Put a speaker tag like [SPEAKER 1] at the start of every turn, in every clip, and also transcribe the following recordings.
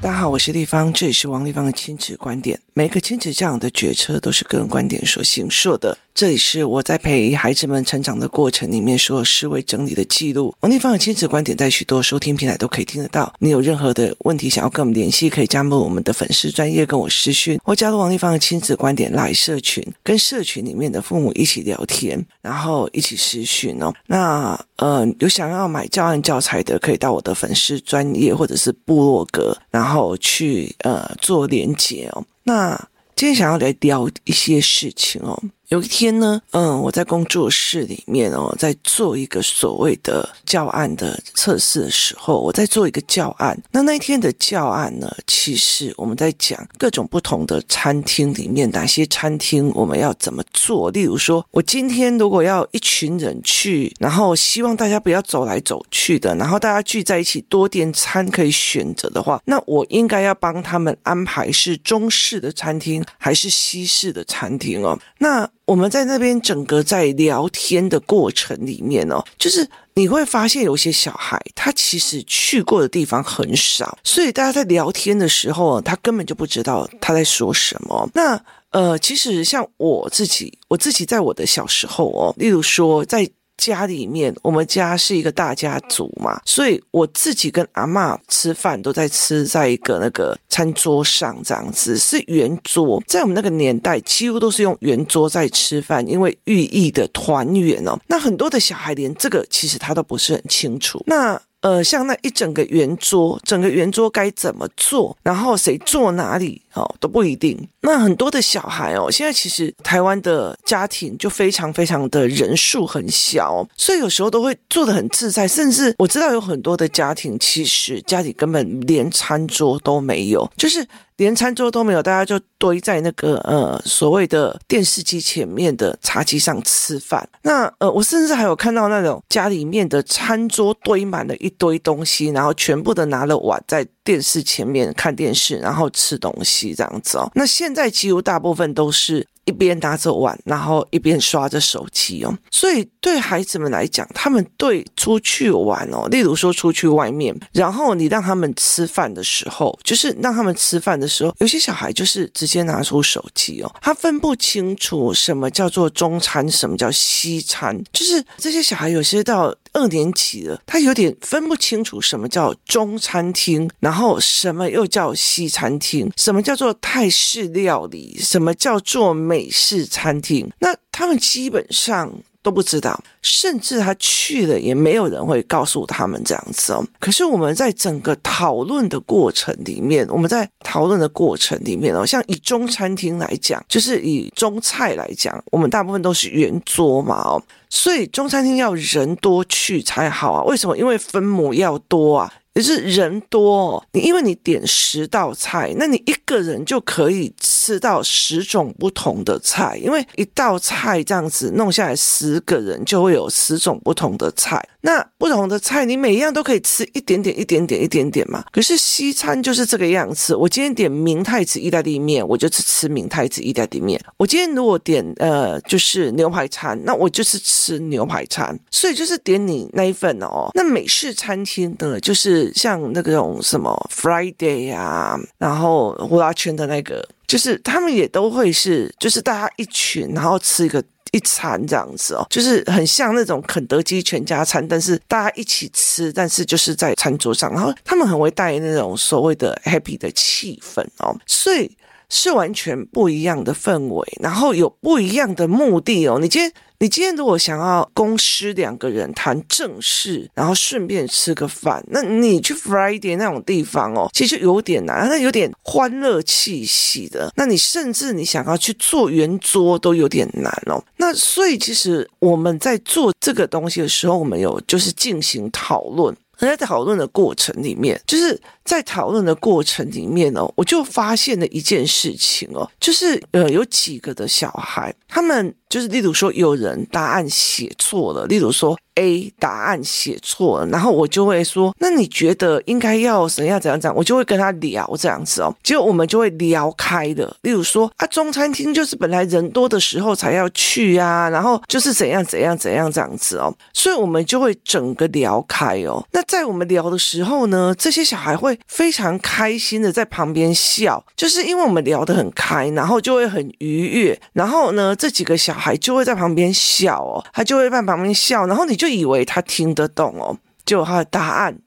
[SPEAKER 1] 大家好，我是丽芳，这里是王丽芳的亲子观点。每个亲子这样的决策都是个人观点所形塑的。这里是我在陪孩子们成长的过程里面所有思维整理的记录。王丽芳的亲子观点在许多收听平台都可以听得到。你有任何的问题想要跟我们联系，可以加入我们的粉丝专业跟我私讯，或加入王丽芳的亲子观点 LINE 社群，跟社群里面的父母一起聊天，然后一起私讯哦。那呃，有想要买教案教材的，可以到我的粉丝专页或者是部落格，然后去呃做连接哦。那今天想要来聊一些事情哦。有一天呢，嗯，我在工作室里面哦，在做一个所谓的教案的测试的时候，我在做一个教案。那那一天的教案呢，其实我们在讲各种不同的餐厅里面，哪些餐厅我们要怎么做。例如说，我今天如果要一群人去，然后希望大家不要走来走去的，然后大家聚在一起多点餐可以选择的话，那我应该要帮他们安排是中式的餐厅还是西式的餐厅哦？那我们在那边整个在聊天的过程里面哦，就是你会发现有些小孩他其实去过的地方很少，所以大家在聊天的时候，他根本就不知道他在说什么。那呃，其实像我自己，我自己在我的小时候哦，例如说在。家里面，我们家是一个大家族嘛，所以我自己跟阿嬷吃饭都在吃在一个那个餐桌上，这样子是圆桌。在我们那个年代，几乎都是用圆桌在吃饭，因为寓意的团圆哦。那很多的小孩连这个其实他都不是很清楚。那呃，像那一整个圆桌，整个圆桌该怎么做，然后谁坐哪里哦，都不一定。那很多的小孩哦，现在其实台湾的家庭就非常非常的人数很小，所以有时候都会坐得很自在。甚至我知道有很多的家庭，其实家里根本连餐桌都没有，就是。连餐桌都没有，大家就堆在那个呃所谓的电视机前面的茶几上吃饭。那呃，我甚至还有看到那种家里面的餐桌堆满了一堆东西，然后全部的拿了碗在电视前面看电视，然后吃东西这样子哦。那现在几乎大部分都是。一边拿着碗，然后一边刷着手机哦，所以对孩子们来讲，他们对出去玩哦，例如说出去外面，然后你让他们吃饭的时候，就是让他们吃饭的时候，有些小孩就是直接拿出手机哦，他分不清楚什么叫做中餐，什么叫西餐，就是这些小孩有些到二年级了，他有点分不清楚什么叫中餐厅，然后什么又叫西餐厅，什么叫做泰式料理，什么叫做美。美式餐厅，那他们基本上都不知道，甚至他去了也没有人会告诉他们这样子哦。可是我们在整个讨论的过程里面，我们在讨论的过程里面哦，像以中餐厅来讲，就是以中菜来讲，我们大部分都是圆桌嘛哦，所以中餐厅要人多去才好啊。为什么？因为分母要多啊。可是人多，你因为你点十道菜，那你一个人就可以吃到十种不同的菜，因为一道菜这样子弄下来，十个人就会有十种不同的菜。那不同的菜，你每一样都可以吃一点点、一点点、一点点嘛。可是西餐就是这个样子，我今天点明太子意大利面，我就只吃明太子意大利面。我今天如果点呃就是牛排餐，那我就是吃牛排餐。所以就是点你那一份哦。那美式餐厅的，就是。像那个种什么 Friday 啊，然后呼啦圈的那个，就是他们也都会是，就是大家一群，然后吃一个一餐这样子哦，就是很像那种肯德基全家餐，但是大家一起吃，但是就是在餐桌上，然后他们很会带那种所谓的 happy 的气氛哦，所以是完全不一样的氛围，然后有不一样的目的哦，你今天。你今天如果想要公司两个人谈正事，然后顺便吃个饭，那你去 Friday 那种地方哦，其实有点难，那有点欢乐气息的。那你甚至你想要去做圆桌都有点难哦。那所以其实我们在做这个东西的时候，我们有就是进行讨论。在讨论的过程里面，就是在讨论的过程里面哦，我就发现了一件事情哦，就是呃，有几个的小孩，他们就是例如说有人答案写错了，例如说。A 答案写错了，然后我就会说，那你觉得应该要怎样怎样怎样？我就会跟他聊这样子哦，结果我们就会聊开的。例如说啊，中餐厅就是本来人多的时候才要去啊，然后就是怎样怎样怎样这样子哦，所以我们就会整个聊开哦。那在我们聊的时候呢，这些小孩会非常开心的在旁边笑，就是因为我们聊得很开，然后就会很愉悦，然后呢，这几个小孩就会在旁边笑哦，他就会在旁边笑，然后你就以为他听得懂哦，就他的答案。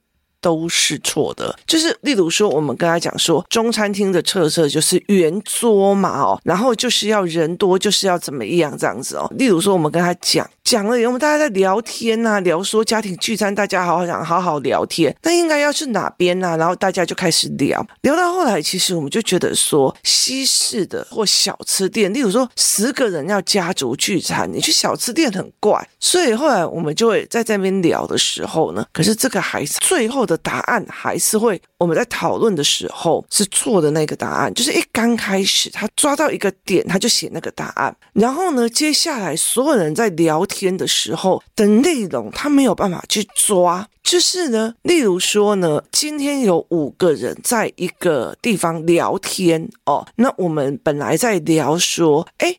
[SPEAKER 1] 都是错的，就是例如说，我们跟他讲说，中餐厅的特色就是圆桌嘛，哦，然后就是要人多，就是要怎么样这样子哦。例如说，我们跟他讲讲了以后，我们大家在聊天呐、聊说家庭聚餐，大家好好想好好聊天，那应该要去哪边呐、然后大家就开始聊，聊到后来，其实我们就觉得说，西式的或小吃店，例如说十个人要家族聚餐，你去小吃店很怪，所以后来我们就会在这边聊的时候呢，可是这个还是最后。的答案还是会，我们在讨论的时候是错的那个答案，就是一刚开始他抓到一个点，他就写那个答案，然后呢，接下来所有人在聊天的时候的内容，他没有办法去抓，就是呢，例如说呢，今天有五个人在一个地方聊天哦，那我们本来在聊说，哎。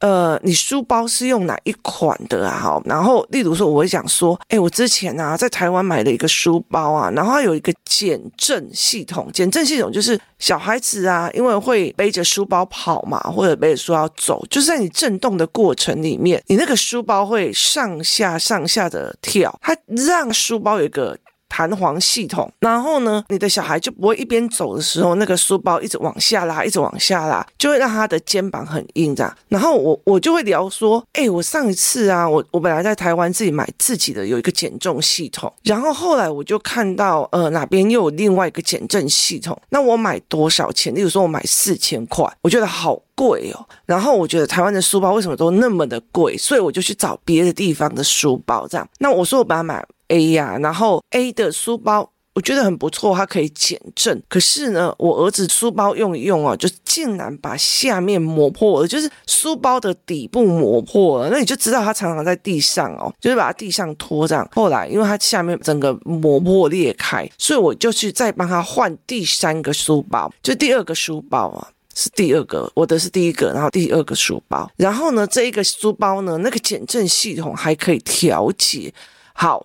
[SPEAKER 1] 呃，你书包是用哪一款的啊？哈，然后例如说，我会讲说，哎，我之前啊在台湾买了一个书包啊，然后它有一个减震系统，减震系统就是小孩子啊，因为会背着书包跑嘛，或者背着书包走，就是在你震动的过程里面，你那个书包会上下上下的跳，它让书包有一个。弹簧系统，然后呢，你的小孩就不会一边走的时候，那个书包一直往下拉，一直往下拉，就会让他的肩膀很硬这样。然后我我就会聊说，哎，我上一次啊，我我本来在台湾自己买自己的有一个减重系统，然后后来我就看到呃哪边又有另外一个减震系统，那我买多少钱？例如说我买四千块，我觉得好贵哦。然后我觉得台湾的书包为什么都那么的贵？所以我就去找别的地方的书包这样。那我说我把它买。A 呀，然后 A 的书包我觉得很不错，它可以减震。可是呢，我儿子书包用一用啊，就竟然把下面磨破了，就是书包的底部磨破了。那你就知道他常常在地上哦，就是把它地上拖这样。后来因为它下面整个磨破裂开，所以我就去再帮他换第三个书包，就第二个书包啊，是第二个，我的是第一个，然后第二个书包。然后呢，这一个书包呢，那个减震系统还可以调节。好。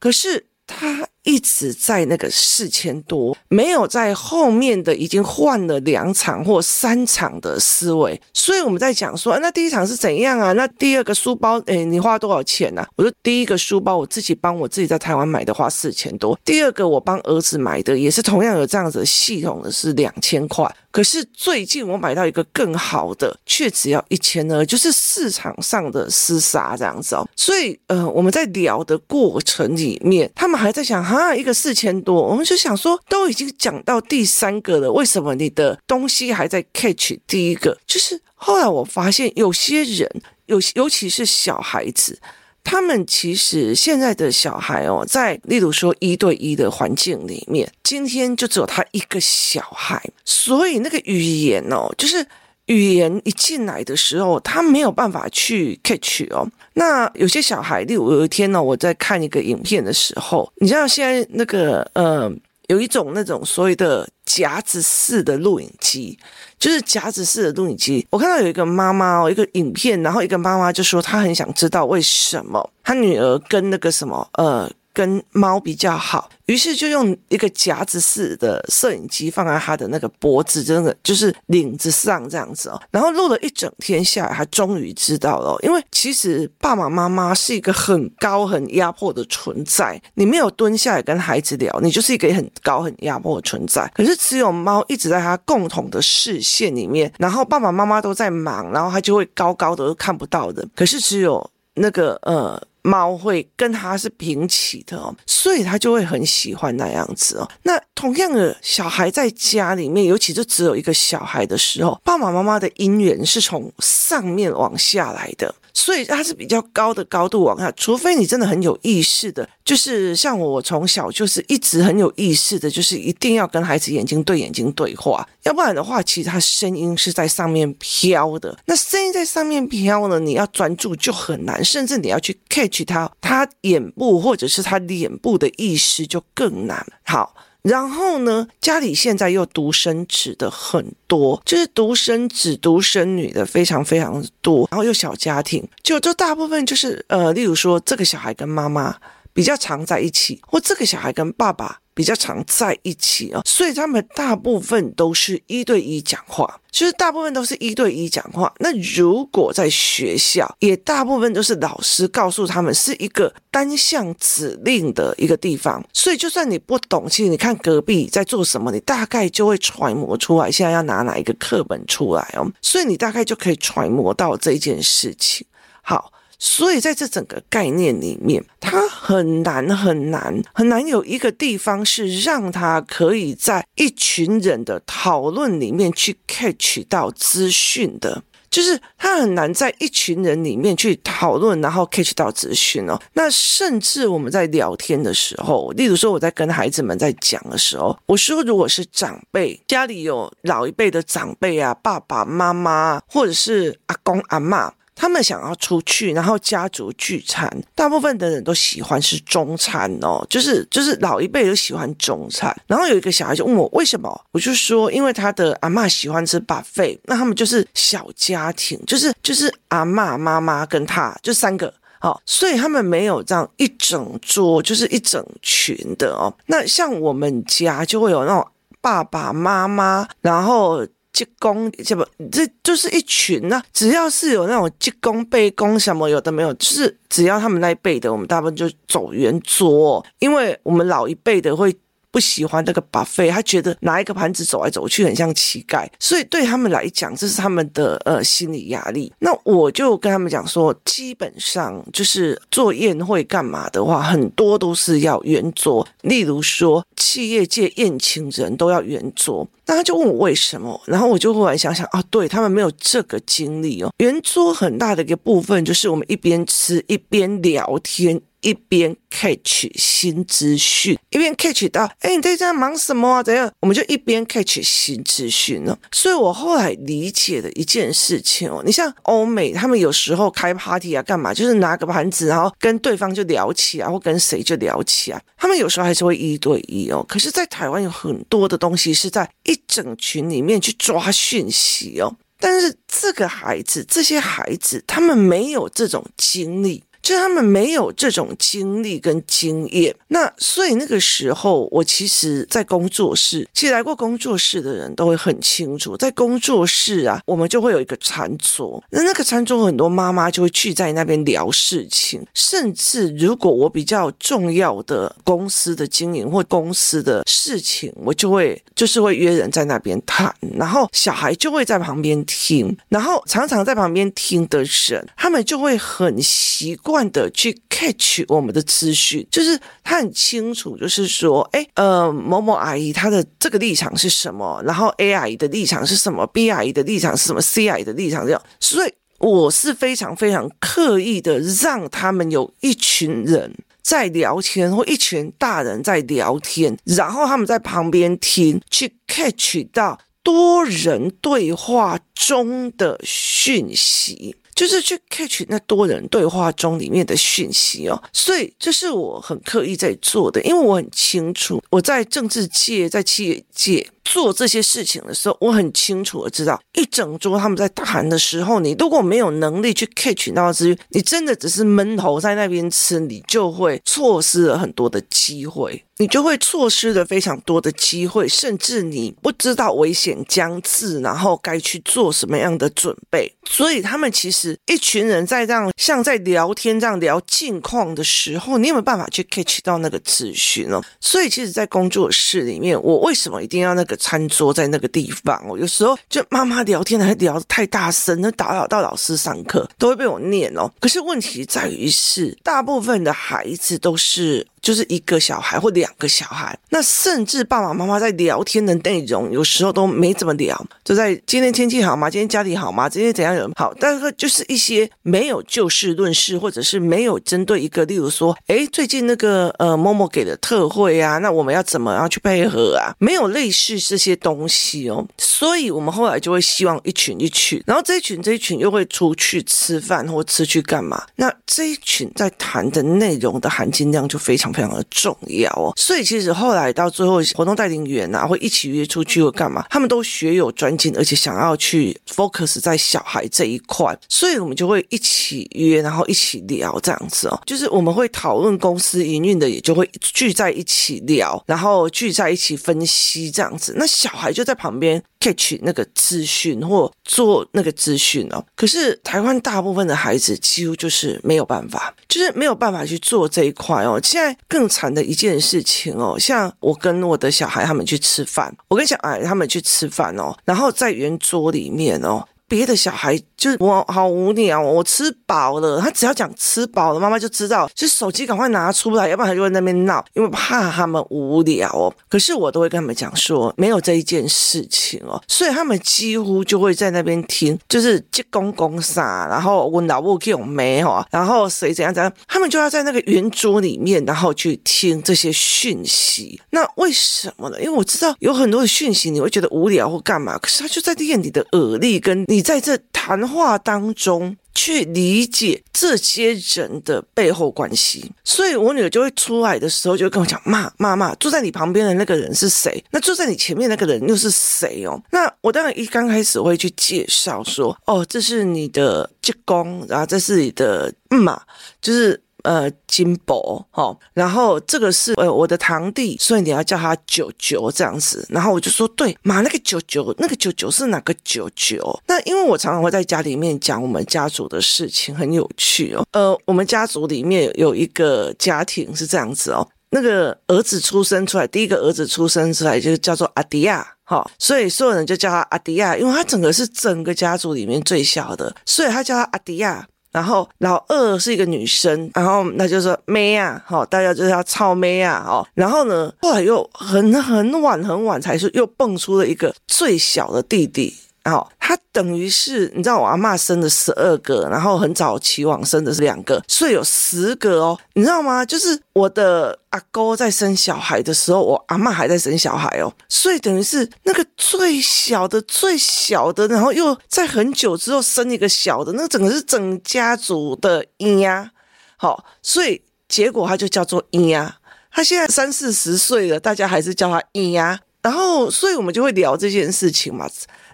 [SPEAKER 1] 可是他一直在那个四千多，没有在后面的已经换了两场或三场的思维，所以我们在讲说，那第一场是怎样啊？那第二个书包，诶，你花多少钱呢？我说第一个书包我自己帮我自己在台湾买的花四千多，第二个我帮儿子买的也是同样有这样子的系统的是两千块。可是最近我买到一个更好的，却只要一千二，就是市场上的厮杀这样子哦。所以呃，我们在聊的过程里面，他们还在想哈，一个四千多，我们就想说都已经讲到第三个了，为什么你的东西还在 catch 第一个？就是后来我发现有些人，有尤其是小孩子。他们其实现在的小孩哦，在例如说一对一的环境里面，今天就只有他一个小孩，所以那个语言哦，就是语言一进来的时候，他没有办法去 catch 哦。那有些小孩，例如有一天呢，我在看一个影片的时候，你知道现在那个呃。有一种那种所谓的夹子式的录影机，就是夹子式的录影机。我看到有一个妈妈哦，一个影片，然后一个妈妈就说她很想知道为什么她女儿跟那个什么呃。跟猫比较好，于是就用一个夹子式的摄影机放在他的那个脖子，真的就是领子上这样子哦。然后录了一整天下来，他终于知道了。因为其实爸爸妈妈是一个很高很压迫的存在，你没有蹲下来跟孩子聊，你就是一个很高很压迫的存在。可是只有猫一直在他共同的视线里面，然后爸爸妈妈都在忙，然后他就会高高的都看不到的。可是只有那个呃。猫会跟它是平起的哦，所以他就会很喜欢那样子哦。那同样的小孩在家里面，尤其就只有一个小孩的时候，爸爸妈妈的姻缘是从上面往下来的。所以它是比较高的高度往下，除非你真的很有意识的，就是像我，我从小就是一直很有意识的，就是一定要跟孩子眼睛对眼睛对话，要不然的话，其实他声音是在上面飘的。那声音在上面飘呢，你要专注就很难，甚至你要去 catch 他，他眼部或者是他脸部的意识就更难。好。然后呢，家里现在又独生子的很多，就是独生子、独生女的非常非常多，然后又小家庭，就就大部分就是呃，例如说这个小孩跟妈妈比较常在一起，或这个小孩跟爸爸。比较常在一起哦，所以他们大部分都是一对一讲话。其实大部分都是一对一讲话。那如果在学校，也大部分都是老师告诉他们是一个单向指令的一个地方。所以就算你不懂，其实你看隔壁在做什么，你大概就会揣摩出来现在要拿哪一个课本出来哦。所以你大概就可以揣摩到这件事情。好。所以在这整个概念里面，它很难很难很难有一个地方是让他可以在一群人的讨论里面去 catch 到资讯的，就是他很难在一群人里面去讨论，然后 catch 到资讯哦。那甚至我们在聊天的时候，例如说我在跟孩子们在讲的时候，我说如果是长辈，家里有老一辈的长辈啊，爸爸妈妈或者是阿公阿妈。他们想要出去，然后家族聚餐，大部分的人都喜欢吃中餐哦，就是就是老一辈都喜欢中餐。然后有一个小孩就问我为什么，我就说因为他的阿嬷喜欢吃 buffet，那他们就是小家庭，就是就是阿嬷妈妈跟他就三个，好，所以他们没有这样一整桌，就是一整群的哦。那像我们家就会有那种爸爸妈妈，然后。职工这不，这就是一群呢、啊。只要是有那种职工、辈工什么有的没有，就是只要他们那一辈的，我们大部分就走圆桌，因为我们老一辈的会。不喜欢那个 buffet，他觉得拿一个盘子走来走去很像乞丐，所以对他们来讲，这是他们的呃心理压力。那我就跟他们讲说，基本上就是做宴会干嘛的话，很多都是要圆桌。例如说，企业界宴请人都要圆桌。那他就问我为什么，然后我就忽然想想啊，对他们没有这个经历哦。圆桌很大的一个部分就是我们一边吃一边聊天。一边 catch 新资讯，一边 catch 到，哎，你在这忙什么啊？怎样？我们就一边 catch 新资讯呢。所以我后来理解的一件事情哦，你像欧美，他们有时候开 party 啊，干嘛？就是拿个盘子，然后跟对方就聊起啊，或跟谁就聊起啊。他们有时候还是会一对一哦。可是，在台湾有很多的东西是在一整群里面去抓讯息哦。但是这个孩子，这些孩子，他们没有这种经历。就他们没有这种经历跟经验，那所以那个时候，我其实，在工作室，其实来过工作室的人都会很清楚，在工作室啊，我们就会有一个餐桌，那那个餐桌很多妈妈就会聚在那边聊事情，甚至如果我比较重要的公司的经营或公司的事情，我就会就是会约人在那边谈，然后小孩就会在旁边听，然后常常在旁边听的人，他们就会很习惯。惯的去 catch 我们的资讯，就是他很清楚，就是说，哎，呃，某某阿姨她的这个立场是什么，然后 A 阿姨的立场是什么，B 阿姨的立场是什么，C 阿姨的立场这样，所以我是非常非常刻意的让他们有一群人在聊天，或一群大人在聊天，然后他们在旁边听，去 catch 到多人对话中的讯息。就是去 catch 那多人对话中里面的讯息哦，所以这是我很刻意在做的，因为我很清楚我在政治界、在企业界。做这些事情的时候，我很清楚的知道，一整桌他们在谈的时候，你如果没有能力去 catch 到资源，你真的只是闷头在那边吃，你就会错失了很多的机会，你就会错失了非常多的机会，甚至你不知道危险将至，然后该去做什么样的准备。所以他们其实一群人在这样像在聊天这样聊近况的时候，你有没有办法去 catch 到那个资讯呢？所以其实，在工作室里面，我为什么一定要那个？餐桌在那个地方，我有时候就妈妈聊天还聊得太大声，那打扰到老师上课，都会被我念哦。可是问题在于是，大部分的孩子都是。就是一个小孩或两个小孩，那甚至爸爸妈妈在聊天的内容，有时候都没怎么聊，就在今天天气好吗？今天家里好吗？今天怎样有好？但是就是一些没有就事论事，或者是没有针对一个，例如说，哎，最近那个呃某某给的特惠啊，那我们要怎么样去配合啊？没有类似这些东西哦，所以我们后来就会希望一群一群，然后这一群这一群又会出去吃饭或出去干嘛？那这一群在谈的内容的含金量就非常。非常的重要哦。所以其实后来到最后，活动带领员啊会一起约出去或干嘛，他们都学有专精，而且想要去 focus 在小孩这一块，所以我们就会一起约，然后一起聊这样子哦。就是我们会讨论公司营运的，也就会聚在一起聊，然后聚在一起分析这样子。那小孩就在旁边 catch 那个资讯或做那个资讯哦。可是台湾大部分的孩子几乎就是没有办法，就是没有办法去做这一块哦。现在更惨的一件事情哦，像我跟我的小孩他们去吃饭，我跟小孩他们去吃饭哦，然后在圆桌里面哦。别的小孩就是我好无聊，我吃饱了。他只要讲吃饱了，妈妈就知道，就手机赶快拿出来，要不然他就在那边闹，因为怕他们无聊哦。可是我都会跟他们讲说，没有这一件事情哦，所以他们几乎就会在那边听，就是接公公啥，然后我老母给我没有，然后谁怎样怎样，他们就要在那个圆桌里面，然后去听这些讯息。那为什么呢？因为我知道有很多的讯息你会觉得无聊或干嘛，可是他就在练你的耳力跟你。在这谈话当中去理解这些人的背后关系，所以我女儿就会出来的时候就会跟我讲：“妈，妈妈，坐在你旁边的那个人是谁？那坐在你前面那个人又是谁哦？”那我当然一刚开始会去介绍说：“哦，这是你的职工，然后这是你的妈，就是。”呃，金伯，齁，然后这个是呃我的堂弟，所以你要叫他九九这样子。然后我就说，对，妈，那个九九，那个九九是哪个九九？那因为我常常会在家里面讲我们家族的事情，很有趣哦。呃，我们家族里面有一个家庭是这样子哦，那个儿子出生出来，第一个儿子出生出来就叫做阿迪亚，齁，所以所有人就叫他阿迪亚，因为他整个是整个家族里面最小的，所以他叫他阿迪亚。然后老二是一个女生，然后那就说妹啊，好，大家就叫草妹啊，哦，然后呢，后来又很很晚很晚才是又蹦出了一个最小的弟弟。哦，他等于是你知道，我阿嬷生了十二个，然后很早期往生的是两个，所以有十个哦，你知道吗？就是我的阿公在生小孩的时候，我阿嬷还在生小孩哦，所以等于是那个最小的最小的，然后又在很久之后生一个小的，那整个是整家族的婴呀，好，所以结果他就叫做婴呀，他现在三四十岁了，大家还是叫他婴呀，然后所以我们就会聊这件事情嘛。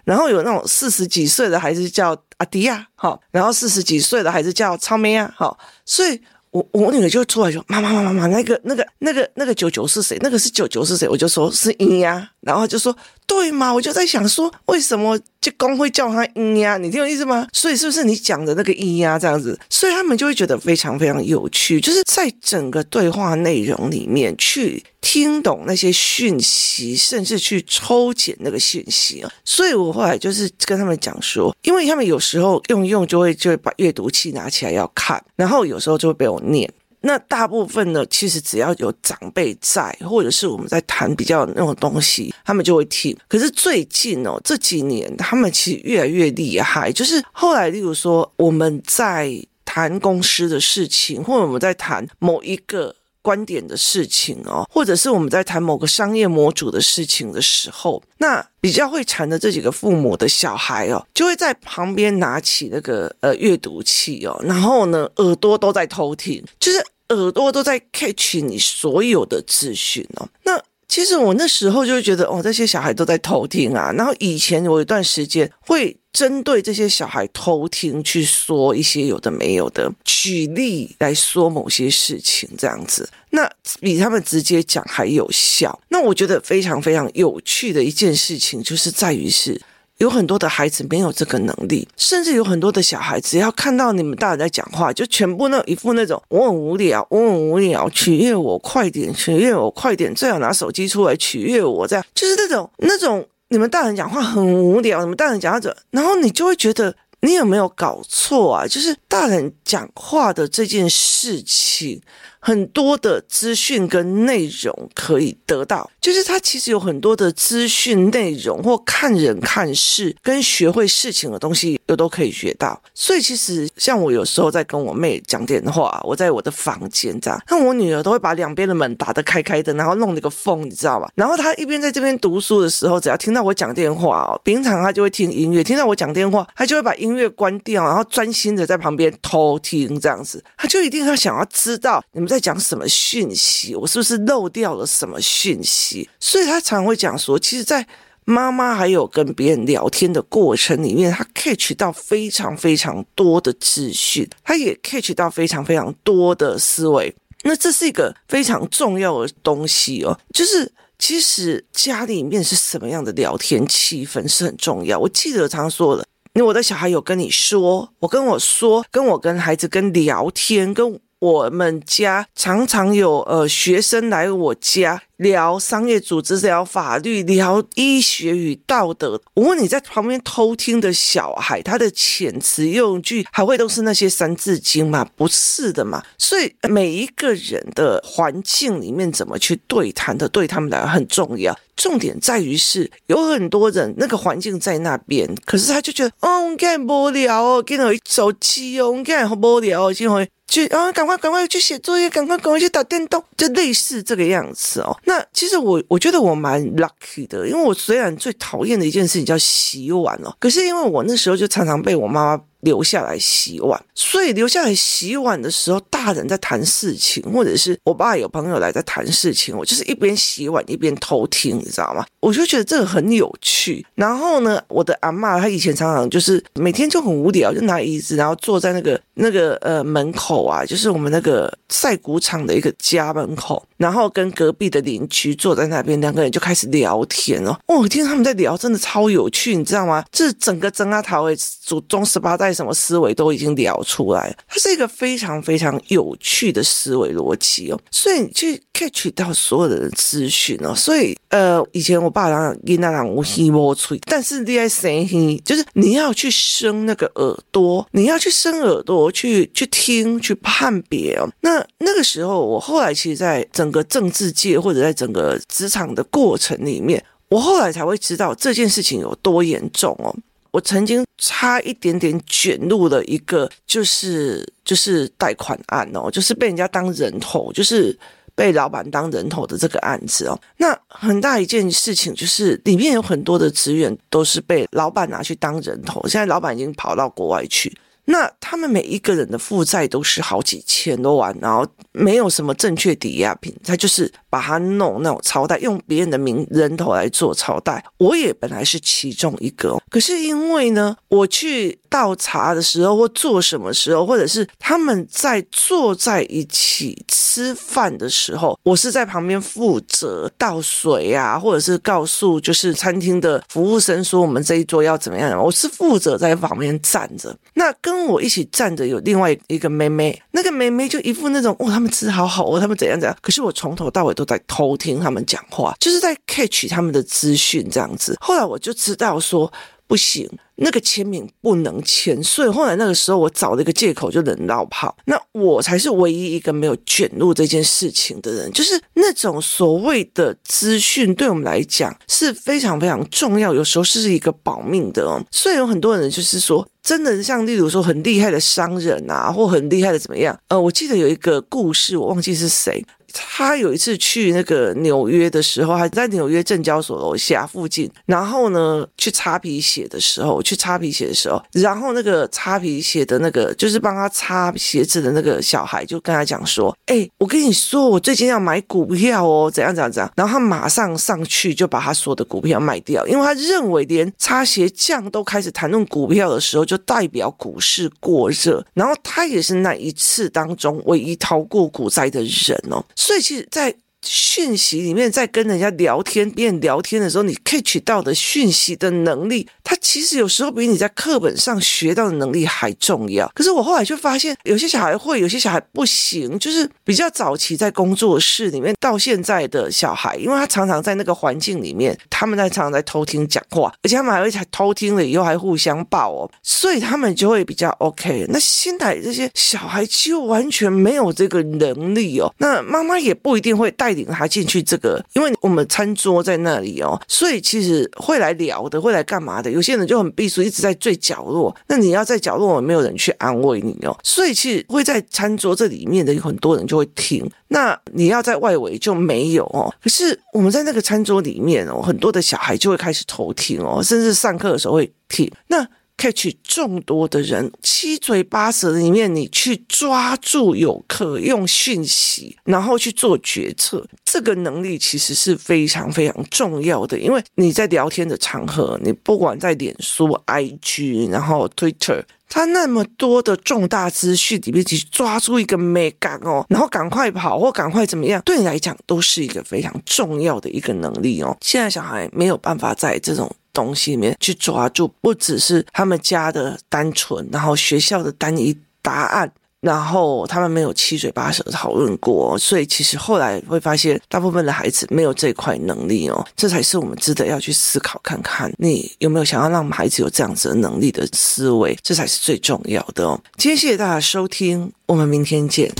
[SPEAKER 1] 然后有那种四十几岁的孩子叫阿迪亚，好，然后四十几岁的孩子叫超妹啊，好，所以我我女儿就出来说，妈妈妈妈妈，那个那个那个那个九九是谁？那个是九九是谁？我就说是英呀，然后就说对嘛，我就在想说为什么。这公会叫他嘤呀，你听我意思吗？所以是不是你讲的那个嘤呀这样子？所以他们就会觉得非常非常有趣，就是在整个对话内容里面去听懂那些讯息，甚至去抽检那个讯息啊。所以我后来就是跟他们讲说，因为他们有时候用用就会就会把阅读器拿起来要看，然后有时候就会被我念。那大部分呢，其实只要有长辈在，或者是我们在谈比较那种东西，他们就会听。可是最近哦，这几年他们其实越来越厉害。就是后来，例如说我们在谈公司的事情，或者我们在谈某一个观点的事情哦，或者是我们在谈某个商业模组的事情的时候，那比较会缠的这几个父母的小孩哦，就会在旁边拿起那个呃阅读器哦，然后呢耳朵都在偷听，就是。耳朵都在 catch 你所有的资讯哦。那其实我那时候就觉得，哦，这些小孩都在偷听啊。然后以前有一段时间会针对这些小孩偷听去说一些有的没有的，举例来说某些事情这样子，那比他们直接讲还有效。那我觉得非常非常有趣的一件事情，就是在于是。有很多的孩子没有这个能力，甚至有很多的小孩，只要看到你们大人在讲话，就全部那一副那种我很无聊，我很无聊，取悦我快点，取悦我快点，最好拿手机出来取悦我，这样就是那种那种你们大人讲话很无聊，你们大人讲话者，然后你就会觉得你有没有搞错啊？就是大人讲话的这件事情。很多的资讯跟内容可以得到，就是他其实有很多的资讯内容或看人看事跟学会事情的东西又都可以学到。所以其实像我有时候在跟我妹讲电话，我在我的房间这样，那我女儿都会把两边的门打得开开的，然后弄那个缝，你知道吧？然后她一边在这边读书的时候，只要听到我讲电话哦，平常她就会听音乐，听到我讲电话，她就会把音乐关掉，然后专心的在旁边偷听这样子，她就一定要想要知道你们在讲什么讯息，我是不是漏掉了什么讯息？所以她常会讲说，其实，在妈妈还有跟别人聊天的过程里面，她 catch 到非常非常多的资讯，她也 catch 到非常非常多的思维。那这是一个非常重要的东西哦，就是其实家里面是什么样的聊天气氛是很重要。我记得常说的，因为我的小孩有跟你说，我跟我说，跟我跟孩子跟聊天跟。我们家常常有呃学生来我家聊商业组织、聊法律、聊医学与道德。我问你在旁边偷听的小孩，他的遣词用句还会都是那些三字经吗？不是的嘛。所以每一个人的环境里面怎么去对谈的，对他们来很重要。重点在于是有很多人那个环境在那边，可是他就觉得哦，我干无聊哦，跟我手机哦，我干好无聊哦，就会。就啊，赶快赶快去写作业，赶快赶快去打电动，就类似这个样子哦。那其实我我觉得我蛮 lucky 的，因为我虽然最讨厌的一件事情叫洗碗哦，可是因为我那时候就常常被我妈妈。留下来洗碗，所以留下来洗碗的时候，大人在谈事情，或者是我爸有朋友来在谈事情，我就是一边洗碗一边偷听，你知道吗？我就觉得这个很有趣。然后呢，我的阿嬷她以前常常就是每天就很无聊，就拿椅子，然后坐在那个那个呃门口啊，就是我们那个赛谷场的一个家门口，然后跟隔壁的邻居坐在那边，两个人就开始聊天哦。哦，我听他们在聊，真的超有趣，你知道吗？这整个曾阿桃诶祖宗十八代。什么思维都已经聊出来，它是一个非常非常有趣的思维逻辑哦，所以你去 catch 到所有的人资讯哦，所以呃，以前我爸讲伊那朗无希莫吹，但是你爱生气，就是你要去生那个耳朵，你要去生耳朵去去听去判别哦。那那个时候，我后来其实，在整个政治界或者在整个职场的过程里面，我后来才会知道这件事情有多严重哦。我曾经差一点点卷入了一个，就是就是贷款案哦，就是被人家当人头，就是被老板当人头的这个案子哦。那很大一件事情就是里面有很多的职员都是被老板拿去当人头，现在老板已经跑到国外去。那他们每一个人的负债都是好几千多万，然后没有什么正确抵押品，他就是把它弄那种超贷，用别人的名人头来做超贷。我也本来是其中一个，可是因为呢，我去倒茶的时候或做什么时候，或者是他们在坐在一起吃饭的时候，我是在旁边负责倒水啊，或者是告诉就是餐厅的服务生说我们这一桌要怎么样，我是负责在旁边站着。那跟我一起站着有另外一个妹妹，那个妹妹就一副那种哦，他们吃好好哦，他们怎样怎样。可是我从头到尾都在偷听他们讲话，就是在 catch 他们的资讯这样子。后来我就知道说不行。那个签名不能签，所以后来那个时候我找了一个借口就能绕跑。那我才是唯一一个没有卷入这件事情的人，就是那种所谓的资讯对我们来讲是非常非常重要，有时候是一个保命的哦。所以有很多人就是说，真的像例如说很厉害的商人啊，或很厉害的怎么样？呃，我记得有一个故事，我忘记是谁。他有一次去那个纽约的时候，还在纽约证交所楼下附近，然后呢去擦皮鞋的时候，去擦皮鞋的时候，然后那个擦皮鞋的那个就是帮他擦鞋子的那个小孩就跟他讲说：“哎，我跟你说，我最近要买股票哦，怎样怎样怎样。”然后他马上上去就把他所有的股票卖掉，因为他认为连擦鞋匠都开始谈论股票的时候，就代表股市过热。然后他也是那一次当中唯一逃过股灾的人哦。所以其实，在讯息里面，在跟人家聊天、别人聊天的时候，你 catch 到的讯息的能力，它其实有时候比你在课本上学到的能力还重要。可是我后来就发现，有些小孩会，有些小孩不行。就是比较早期在工作室里面，到现在的小孩，因为他常常在那个环境里面，他们在常常在偷听讲话，而且他们还会偷听了以后还互相爆哦，所以他们就会比较 OK。那现在这些小孩就完全没有这个能力哦，那妈妈也不一定会带。领他进去这个，因为我们餐桌在那里哦，所以其实会来聊的，会来干嘛的？有些人就很避暑，一直在最角落。那你要在角落，没有人去安慰你哦，所以其实会在餐桌这里面的有很多人就会听。那你要在外围就没有哦。可是我们在那个餐桌里面哦，很多的小孩就会开始偷听哦，甚至上课的时候会听。那 catch 众多的人，七嘴八舌里面，你去抓住有可用讯息，然后去做决策，这个能力其实是非常非常重要的。因为你在聊天的场合，你不管在脸书、IG，然后 Twitter，它那么多的重大资讯里面，去抓住一个美感哦，然后赶快跑或赶快怎么样，对你来讲都是一个非常重要的一个能力哦。现在小孩没有办法在这种。东西里面去抓住，不只是他们家的单纯，然后学校的单一答案，然后他们没有七嘴八舌讨论过，所以其实后来会发现，大部分的孩子没有这块能力哦，这才是我们值得要去思考看看，你有没有想要让孩子有这样子的能力的思维，这才是最重要的哦。今天谢谢大家收听，我们明天见。